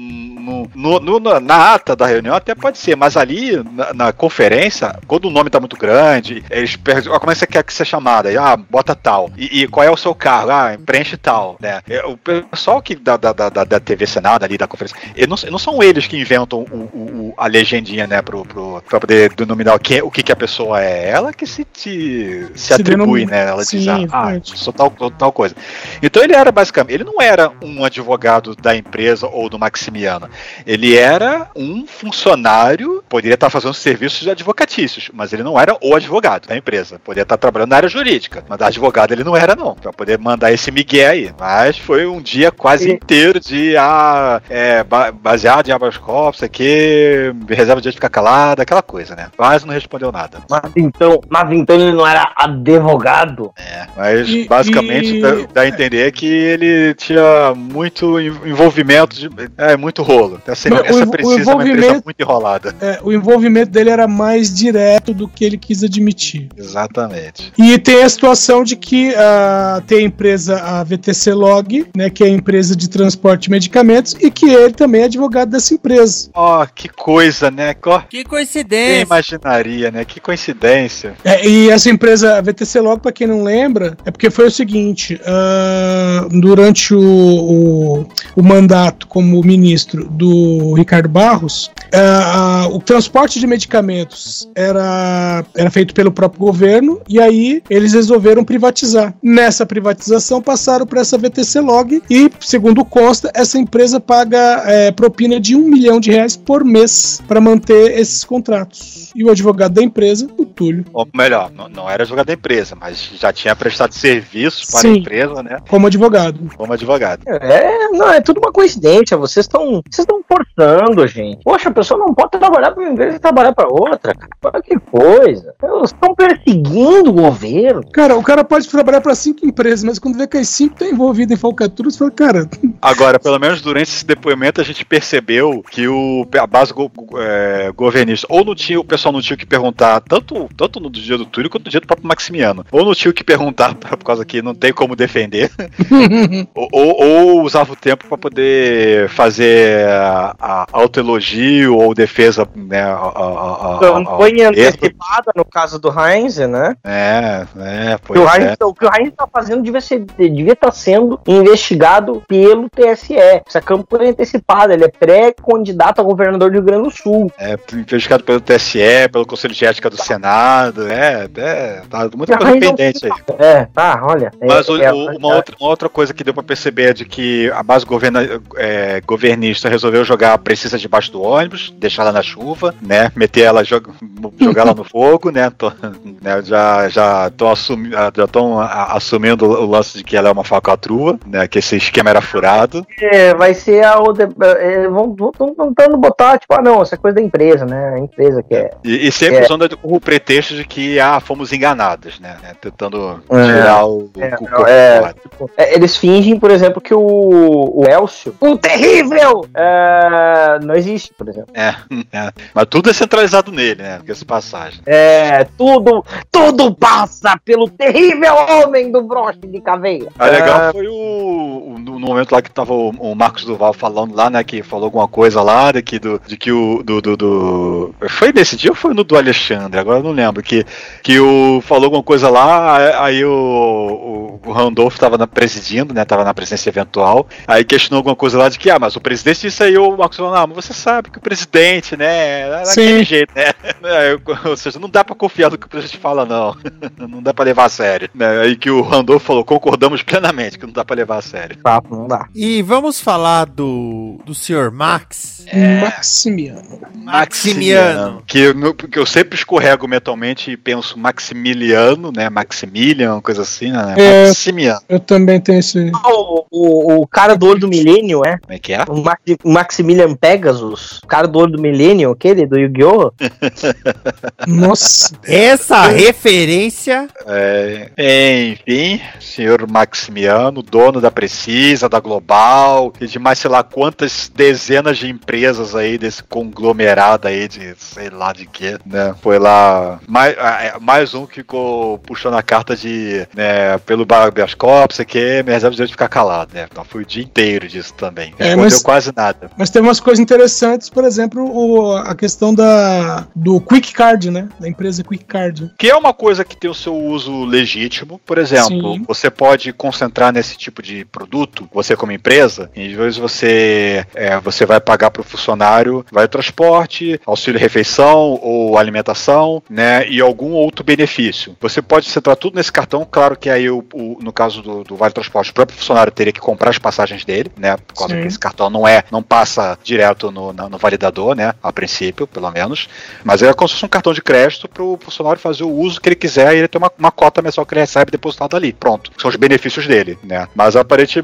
no- no- na- ata da reunião até pode ser, mas ali na, na conferência, quando o nome tá muito grande, eles perguntam, ah, como é que você quer que seja chamada? Aí, Ah, bota tal. E, e qual é o seu cargo? Ah, preenche tal, né? É, O pessoal que da, da, da, da TV Senado ali, da conferência, não, não são eles que inventam o, o- a legendinha, né, pro, pro, pra poder denominar o que, o que, que a pessoa é. Ela que se, se, se, Se atribui, denomina. né? Ela diz, Sim, ah, ah, verdade. sou tal, sou tal coisa. Então ele era basicamente, ele não era um advogado da empresa ou do Maximiano. Ele era um funcionário, poderia estar fazendo serviços advocatícios, mas ele não era o advogado da empresa. Poderia estar trabalhando na área jurídica, mas advogado ele não era não, para poder mandar esse migué aí. Mas foi um dia quase E- inteiro de ah, é, ba- baseado em habeas corpus, aqui, reserva de ficar calado, aquela coisa, né? Quase não respondeu nada. Mas então, mas então ele não era advogado? É, mas E- basicamente e- dá, dá a entender que ele tinha muito en- envolvimento, de, é, muito rolo. Essa, Não, o essa env- o precisa é uma empresa muito enrolada. É, o envolvimento dele era mais direto do que ele quis admitir. Exatamente. E tem a situação de que ah, tem a empresa, a VTC Log, né, que é a empresa de transporte de medicamentos, e que ele também é advogado dessa empresa. Ó, que coisa, né? Que Quem coincidência. imaginaria, né? Que coincidência. É, e essa empresa, a VTC Log, para quem não lembra, é porque foi o seguinte: ah, durante o, o, o mandato como ministro do Ricardo Barros, ah, o transporte de medicamentos era, era feito pelo próprio governo, e aí eles resolveram privatizar. Nessa privatização, passaram para essa VTC Log, e, segundo consta, essa empresa paga eh, propina de um milhão de reais por mês para manter esses contratos. E o advogado da empresa, o Túlio. Ou melhor, não, não era jogador da empresa, mas já tinha prestado serviços para a Sim. empresa, né? como advogado. Como advogado. É, não, é tudo uma coincidência. Vocês estão vocês estão forçando a gente. Poxa, a pessoa não pode trabalhar para uma empresa e trabalhar para outra. Cara. Olha que coisa. Eles estão perseguindo o governo. Cara, o cara pode trabalhar para cinco empresas, mas quando vê que as cinco tá envolvido em falcatrua, você fala, cara, Agora, pelo menos durante esse depoimento, a gente percebeu que o, a base go- é, governista, ou não tinha, o pessoal não tinha o que perguntar, tanto, tanto no dia do Túlio quanto no dia do próprio Maximiano. Ou não tinha o que perguntar, por causa que não tem como defender, ou, ou- ou usava o tempo para poder fazer a, a ou defesa, né? A, a, a- Campanha a- antecipada no caso do Heinz, né? É, é, Que o, pois Heinz, é. O que o Heinz está fazendo devia ser- devia estar sendo investigado pelo TSE. Essa campanha antecipada, ele é pré-candidato a governador do Rio Grande do Sul. É, investigado pelo TSE, pelo Conselho de Ética do Senado, é, é tá muita coisa não- pendente aí. É, tá, olha. Mas é, o- é- uma, outra, uma outra coisa que deu pra perceber é de que a base governa, é, governista resolveu jogar a precisa debaixo do ônibus, deixar ela na chuva, né? Meter ela, joga- jogar ela no fogo, né? Tô- né, já já estão assumi, já tão a- assumindo o lance de que ela é uma falcatrua, né? Que esse esquema era furado. É, vai ser a. é, vão tentando botar, tipo, ah, não, essa coisa da empresa, né? A empresa que é. E, e sempre É. usando o pretexto de que ah, fomos enganados, né? né, Tentando É. tirar o, É, o é, tipo, é, eles fingem, por exemplo, que o, o Elcio, o terrível, é, não existe, por exemplo. É, é. Mas tudo é centralizado nele, né? Com essa passagem. É, tudo, tudo passa pelo terrível homem do broche de caveira. A legal É, foi o- no momento lá que tava o, o Marcos Duval falando lá, né? Que falou alguma coisa lá de que, do, de que o. Do, do, do- Foi nesse dia ou foi no do Alexandre? Agora eu não lembro. Que, que o falou alguma coisa lá, aí o, o, o Randolph tava na, presidindo, né? Tava na presidência eventual. Aí questionou alguma coisa lá de que, ah, mas o presidente disse aí, o Marcos falou, ah, mas você sabe que o presidente, né? Daquele Sim. jeito, né? Ou seja, não dá pra confiar no que o presidente fala, não. Não dá pra levar a sério. Né? Aí que o Randolph falou, concordamos plenamente que não dá pra levar a sério. Papo, não dá. E vamos falar do, do senhor Max. Maximiano. Maximiano. Que, no- que eu sempre escorrego mentalmente e penso Maximiliano, né? Maximilian, coisa assim, né? É, Maximiano. Eu também tenho esse. O, o, o cara do olho do milênio, é? Como é que é? O, o Maximilian Pegasus. O cara do olho do milênio, aquele do Yu-Gi-Oh! Nossa. Essa referência. É, enfim, senhor Maximiano, dono da Precisa, da Global e de mais sei lá quantas dezenas de empresas aí desse conglomerado aí de sei lá de quê, né? Foi lá mais, ah, é, mais um que ficou puxando a carta de né, pelo habeas corpus, que me reserva o direito de ficar calado, né? Então foi o dia inteiro disso também. Não É, respondeu mas- quase nada. Mas tem umas coisas interessantes, por exemplo, o- a questão da, do Quick Card, né? Da empresa Quick Card. Que é uma coisa que tem o seu uso legítimo. Por exemplo, Sim. você pode concentrar nesse tipo de produto, você como empresa, e às vezes você, é, você vai pagar para o funcionário, vai transporte, auxílio refeição ou alimentação, né? E algum outro benefício. Você pode centrar tudo nesse cartão, claro que aí o, o- no caso do, do Vale Transporte, o próprio funcionário teria que comprar as passagens dele, né? Por causa Sim. que esse cartão não é, não passa direto no, na- no validador, né? A princípio, pelo menos. Mas é como se fosse um cartão de crédito para o funcionário fazer o uso que ele quiser e ele tem uma, uma cota mensal que ele recebe depositada ali. Pronto. São os benefícios dele, né? Mas aparentemente,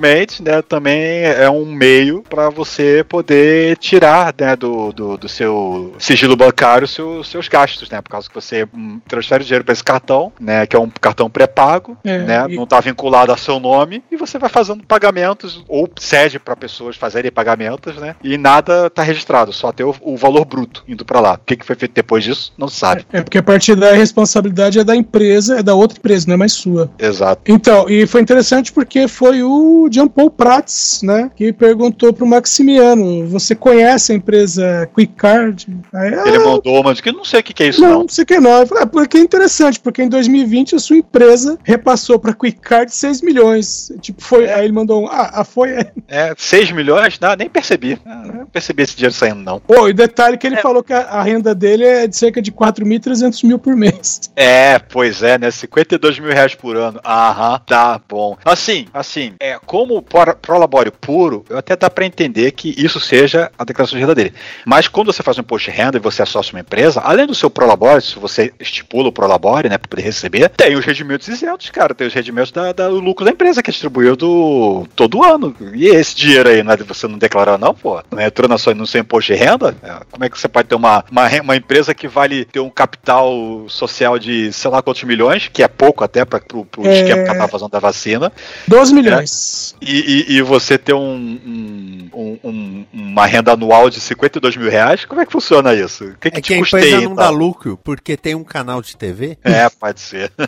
né, também é um meio para você poder tirar, né, do, do, do seu sigilo bancário seu- seus gastos, né? Por causa que você hum, transfere dinheiro para esse cartão, né? Que é um cartão pré-pago, É, né? e- Não está vinculado a seu nome e você vai fazendo pagamentos ou cede para pessoas fazerem pagamentos, né? E nada está registrado, só tem o, o valor bruto indo para lá. O que, que foi feito depois disso, não se sabe. É porque a partir daí a responsabilidade é da empresa, é da outra empresa, não é mais sua. Exato. Então, e foi interessante porque foi o Jean Paul Prats, né, que perguntou pro Maximiano, você conhece a empresa Quick Card? Aí, Ele "Ah, mandou de que eu não sei o que, que é isso, não, não. não sei o que não. Eu falei, ah, porque é interessante, porque em 2020 a sua empresa repassou pra Quick Card 6 milhões. Tipo, foi, aí ele mandou um, ah, ah, foi... É, 6 milhões? Não, nem percebi. Ah, Não percebi esse dinheiro saindo, não. Pô, e detalhe que ele falou que a, a renda dele é de cerca de 4.300 mil por mês. É, pois é, né? 52 mil reais por ano. Aham, tá bom. Assim, assim, é, como pro- prolabório puro, eu até dá pra entender que isso seja a declaração de renda dele. Mas quando você faz um imposto de renda e você associa uma empresa, além do seu prolabório, se você estipula o prolabório, né, pra poder receber, tem os rendimentos isentos, cara. Tem os rendimentos da, da- do lucro da empresa que é distribuído todo ano. E esse dinheiro aí, né, você não declarou, não, pô? Não entrou na sua, no seu imposto de renda? É, como é que você pode ter uma, uma, uma empresa que vale ter um capital social de sei lá quantos milhões, que é pouco até para pro, pro É. esquema que ela tá fazendo da vacina, 12 milhões. E, e- e você ter um, um- um- um- uma renda anual de 52 mil reais? Como é que funciona isso? O que, que É te que a custeia, empresa não dá então? lucro porque tem um canal de TV. É, pode ser.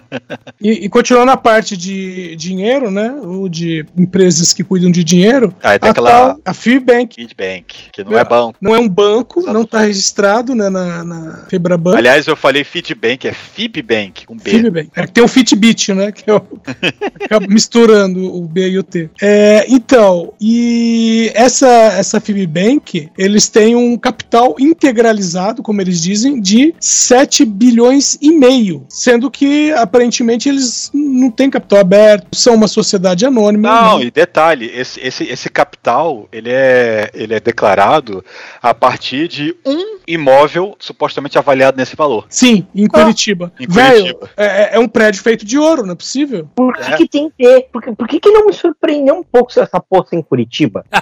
E, e continuando a parte de dinheiro, né? Ou de empresas que cuidam de dinheiro, Aí tem a, aquela- tal, a Feedbank. Feedbank, que não é banco. Não é um banco, não está registrado né, na, na Febraban. Aliás, eu falei Feedbank, é Fibbank, um B. Feedback. É que tem o Fitbit, né? Que é o, acaba misturando o B e o T. É, então, e essa, essa Feedbank, eles têm um capital integralizado, como eles dizem, de 7 bilhões e meio. Sendo que, aparentemente, eles não têm capital aberto, são uma sociedade anônima. Não, né? e detalhe, esse, esse, esse capital, ele é, ele é declarado a partir de um imóvel supostamente avaliado nesse valor. Sim, em Curitiba. em Velho, Curitiba. é, é um prédio feito de ouro, não é possível? Por que, que tem que ter? Por, que- por que, que não me surpreendeu um pouco se essa porra em Curitiba?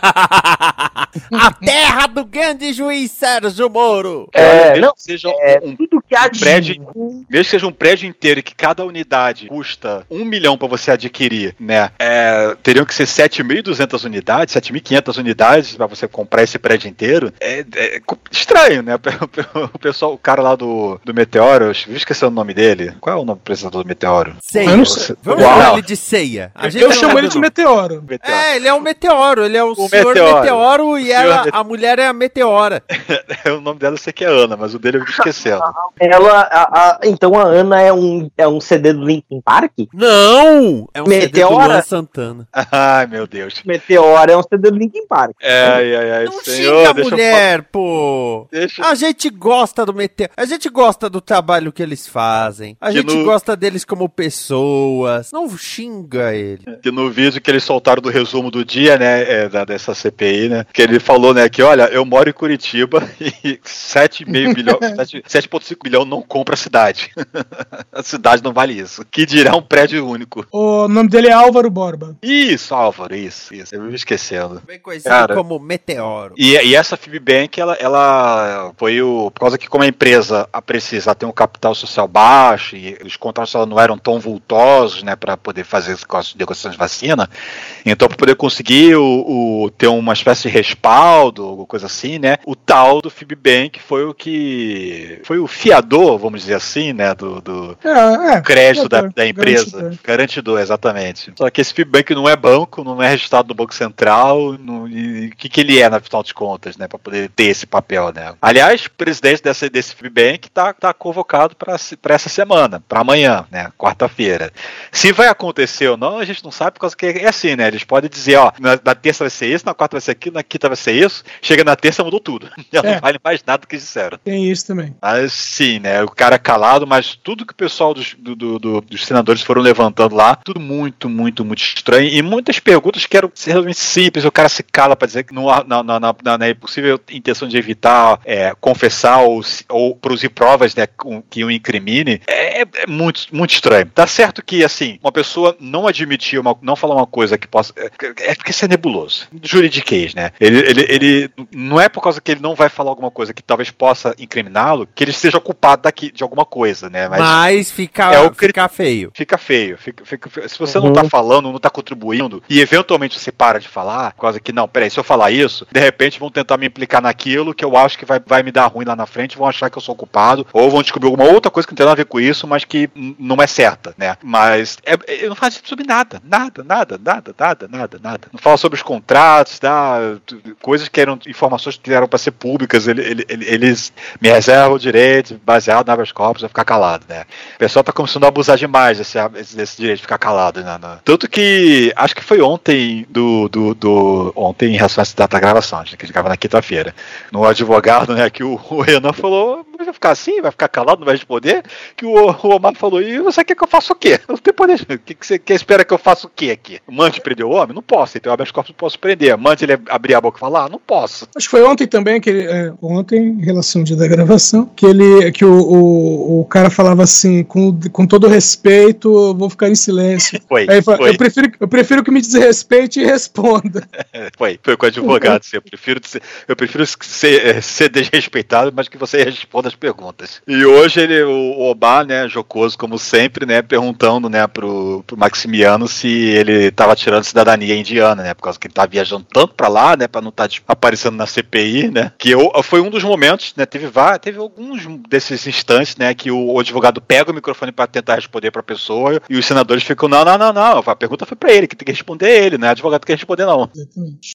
A terra do grande juiz Sérgio Moro. É, mesmo não, que seja é, um, tudo que há de- prédio, mesmo que seja um prédio inteiro e que cada unidade custa um milhão para você adquirir, né? É, teriam que ser 7.200 unidades, 7.500 unidades para você comprar esse prédio inteiro. É, é estranho, né? O pessoal, o cara lá do, do Meteoro, eu esqueci o nome dele. Qual é o nome do apresentador do Meteoro? Ceia. Vamos chamar ele de ceia. A gente Eu não chamo ele de nome. Meteoro. Meteoro. É, ele é o meteoro, ele é o, O senhor meteoro. meteoro, e ela, senhor a mulher é a meteora. o nome dela eu sei que é Ana, mas o dele eu esquecendo. Ela, a- a- então a Ana é um, é um CD do Linkin Park? Não! É um CD do Meteora? Luan Santana. Ai, meu Deus. Meteora é um CD do Linkin Park. Ai, ai, ai, Não senhor, xinga a deixa eu mulher, pô! Deixa- A gente gosta do meteoro. A gente gosta do trabalho que eles fazem. A Que gente no- gosta deles como pessoas. Não xinga ele. que no vídeo que eles soltaram do resumo do dia, né, é, da, dessa CPI, né, Que ele falou, né, que olha, eu moro em Curitiba e 7,5 bilhão, 7,5 bilhão não compra a cidade. a cidade não vale isso. Que dirá um prédio único. O nome dele é Álvaro Borba. Isso, Álvaro, isso, isso. Eu me esquecendo. Bem conhecido Cara, como Meteoro. E, e essa Fibbank, ela, ela foi o. Por causa que, como a empresa a precisa ter um capital social baixo e os contratos não eram tão vultosos, né, para poder fazer esse negociação de vacina, então para poder conseguir o, o, ter uma espécie de respaldo, alguma coisa assim, né, o tal do Fibbank foi o que foi o fiador, vamos dizer assim, né, do, do é, é, crédito da, da, empresa, garantidor. garantidor. exatamente. Só que esse Fibbank não é banco, não é registrado no Banco Central, o que, que ele é, na final de contas, né, para poder ter esse papel, né. Aliás, o presidente dessa, desse Fibbank está tá convocado para essa semana, para amanhã, né, quarta-feira. Se vai acontecer ou não, a gente não sabe, por causa que é assim, né, eles podem dizer, ó, na, na terça vai ser isso, na quarta vai ser aquilo, na quinta vai ser isso, chega na terça mudou tudo. Já é. não vale mais nada do que disseram. Tem isso também. Mas sim, né, o cara é calado, mas tudo que o pessoal dos, do, do, do, dos senadores foram levantando lá, tudo muito, muito, muito estranho, e muitas perguntas que eram realmente simples, o cara se cala para dizer que não, não, não, não, não é possível intenção de evitar é, confessar ou, ou produzir provas né, que o incrimine, é, é, muito, muito estranho. Tá certo que, assim, uma pessoa não admitir, uma, não falar uma coisa que possa. É, é porque isso é nebuloso. Juridiquês, né? Ele, ele, ele não é por causa que ele não vai falar alguma coisa que talvez possa incriminá-lo que ele seja culpado daqui, de alguma coisa, né? Mas, Mas fica, é o, fica feio. Fica feio. Fica, fica, se você uhum. não tá falando, não tá contribuindo, e eventualmente você para de falar, por causa que, não, peraí, se eu falar isso, de repente vão tentar me implicar naquilo que eu acho que vai, vai me dar ruim lá na frente, vão achar que eu sou culpado, ou vão descobrir alguma outra coisa que não tem nada a ver com isso, mas que não é certa, né? Mas é, eu não falo sobre nada, nada, nada, nada, nada, nada, nada. Não fala sobre os contratos, tá? coisas que eram informações que eram para ser públicas, ele, ele, eles me reservam o direito, baseado na habeas corpus, a ficar calado, né? O pessoal tá começando a abusar demais desse, desse direito de ficar calado, né? Tanto que acho que foi ontem do, do, do ontem em relação a essa data da gravação, a gente grava na quinta-feira, no advogado, né, que o, o Renan falou, vai ficar assim, vai ficar calado, não vai responder, que o, o Omar falou, e você quer que eu faça o quê? Não tem poder, o que, que você quer, espera que eu faça o quê aqui? Mande prender o homem? Não posso, então habeas corpus posso prender. Mande ele abrir a boca e falar? Não posso. Acho que foi ontem também, que ele, é, ontem, em relação ao da gravação, que ele, que o, o, o cara falava assim, com, com todo respeito, eu vou ficar em silêncio. Foi, Aí foi. Eu, prefiro, eu prefiro que me desrespeite e responda. foi, foi com o advogado, eu prefiro, eu prefiro ser, ser desrespeitado, mas que você responda as perguntas. E hoje ele, o Obá, né, jocoso como sempre, né, perguntando, né, pro, pro Maximiano se ele tava tirando cidadania indiana, né, por causa que ele tava viajando tanto para lá, né, para não estar tá, tipo, aparecendo na CPI, né, que eu, foi um dos momentos, né, teve vários, teve alguns desses instantes, né, que o, o advogado pega o microfone para tentar responder para a pessoa e os senadores ficam, não, não, não, não, a pergunta foi para ele, que tem que responder ele, né, o advogado tem que responder não. Exatamente.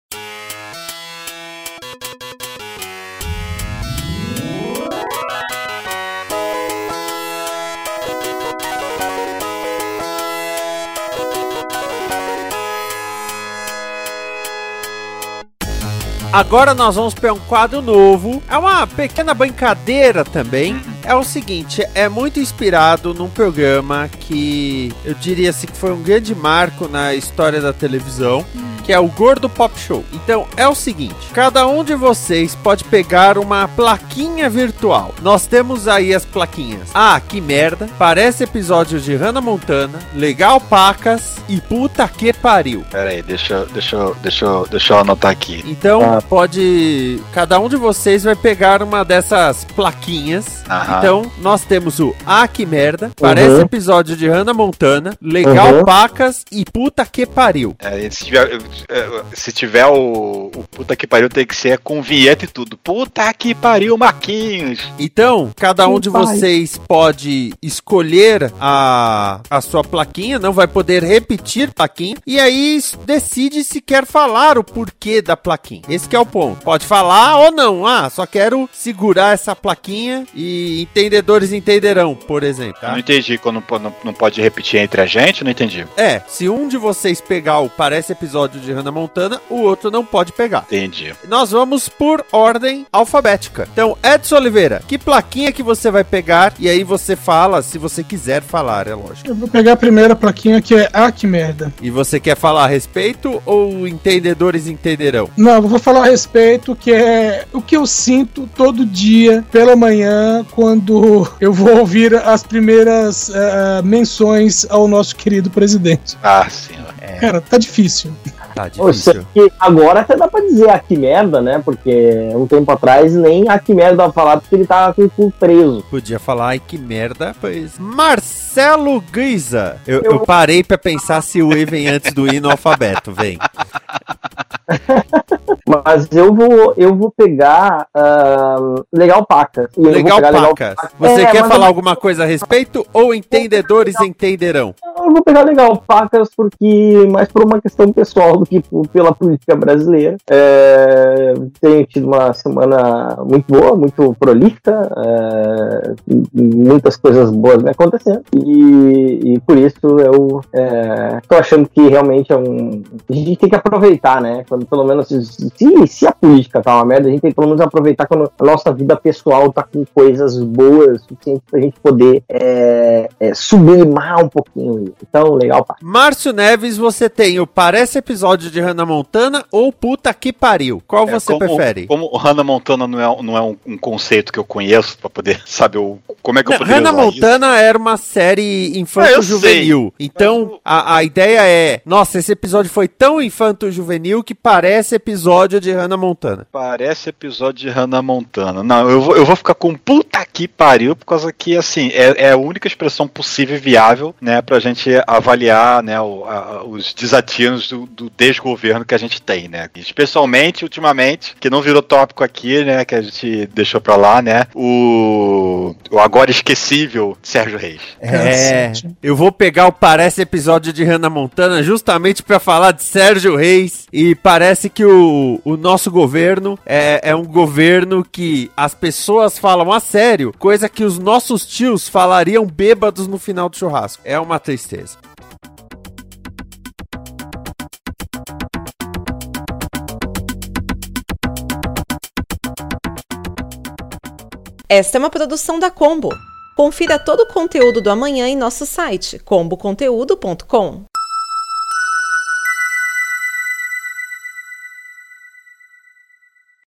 Agora nós vamos para um quadro novo. É uma pequena brincadeira também. É o seguinte, é muito inspirado num programa que eu diria assim que foi um grande marco na história da televisão que é o Gordo Pop Show. Então é o seguinte: cada um de vocês pode pegar uma plaquinha virtual. Nós temos aí as plaquinhas. Ah, que merda! Parece episódio de Hannah Montana, Legal Pacas e Puta que pariu. Pera aí, deixa, deixa, deixa, deixa eu anotar aqui. Então ah. pode. Cada um de vocês vai pegar uma dessas plaquinhas. Aham. Então nós temos o Ah, que merda! Parece uhum. episódio de Hannah Montana, Legal uhum. Pacas e Puta que pariu. É, se tiver, se tiver o, o puta que pariu, tem que ser com vinheta e tudo. Puta que pariu, Marquinhos! Então, cada um de vocês pode escolher a, a sua plaquinha, não vai poder repetir plaquinha, e aí decide se quer falar o porquê da plaquinha. Esse é o ponto. Pode falar ou não. Ah, só quero segurar essa plaquinha e entendedores entenderão, por exemplo. Tá? Não entendi quando não, não pode repetir entre a gente, não entendi. É, se um de vocês pegar o parece episódio de de Hannah Montana, o outro não pode pegar. Entendi. Nós vamos por ordem alfabética. Então, Edson Oliveira, que plaquinha que você vai pegar? E aí você fala, se você quiser falar, é lógico. Eu vou pegar a primeira plaquinha que é Ah, que merda. E você quer falar a respeito ou entendedores entenderão? Não, eu vou falar a respeito que é o que eu sinto todo dia pela manhã quando eu vou ouvir as primeiras uh, menções ao nosso querido presidente. Ah, sim. É. Cara, tá difícil. Tá difícil. agora até dá pra dizer ah, que merda, né? Porque um tempo atrás nem ah, que merda dava falar porque ele tava com o cu preso. Podia falar, ai que merda, pois. Marcelo Guiza. Eu, eu... eu parei pra pensar se o E vem antes do I no alfabeto, vem. Mas eu vou, eu vou pegar uh, Legal Pacas. Legal, legal Pacas. Você é, quer falar eu... alguma coisa a respeito ou entendedores entenderão? Eu vou pegar Legal Pacas porque mais por uma questão pessoal do que pela política brasileira. É, tenho tido uma semana muito boa, muito prolífica, é, muitas coisas boas me acontecendo e, e por isso eu é, achando que realmente é um a gente tem que aproveitar, né? Quando pelo menos se, se a política tá uma merda, a gente tem que pelo menos aproveitar quando a nossa vida pessoal tá com coisas boas suficientes pra gente poder é, é, sublimar um pouquinho. Então, legal, pá. Márcio Neves, você tem o Parece Episódio de Hannah Montana ou Puta que Pariu? Qual é, você como, prefere? Como Hannah Montana não é, não é um, um, conceito que eu conheço pra poder saber o, como é que eu poderia Hannah Montana isso. era uma série infanto-juvenil. É, então, a, a ideia é, nossa, esse episódio foi tão infanto-juvenil que parece episódio de Hannah Montana. Parece episódio de Hannah Montana. Não, eu vou, eu vou ficar com puta que pariu, por causa que, assim, é, é a única expressão possível e viável, né, pra gente avaliar, né, o, a, os desatinos do, do, desgoverno que a gente tem, né. Especialmente, ultimamente, que não virou tópico aqui, né, que a gente deixou pra lá, né, o, o agora esquecível Sérgio Reis. É, eu vou pegar o Parece episódio de Hannah Montana justamente pra falar de Sérgio Reis e parece que o, nosso governo é, é um governo que as pessoas falam a sério, coisa que os nossos tios falariam bêbados no final do churrasco. É uma tristeza. Esta é uma produção da Combo. Confira todo o conteúdo do amanhã em nosso site comboconteúdo.com.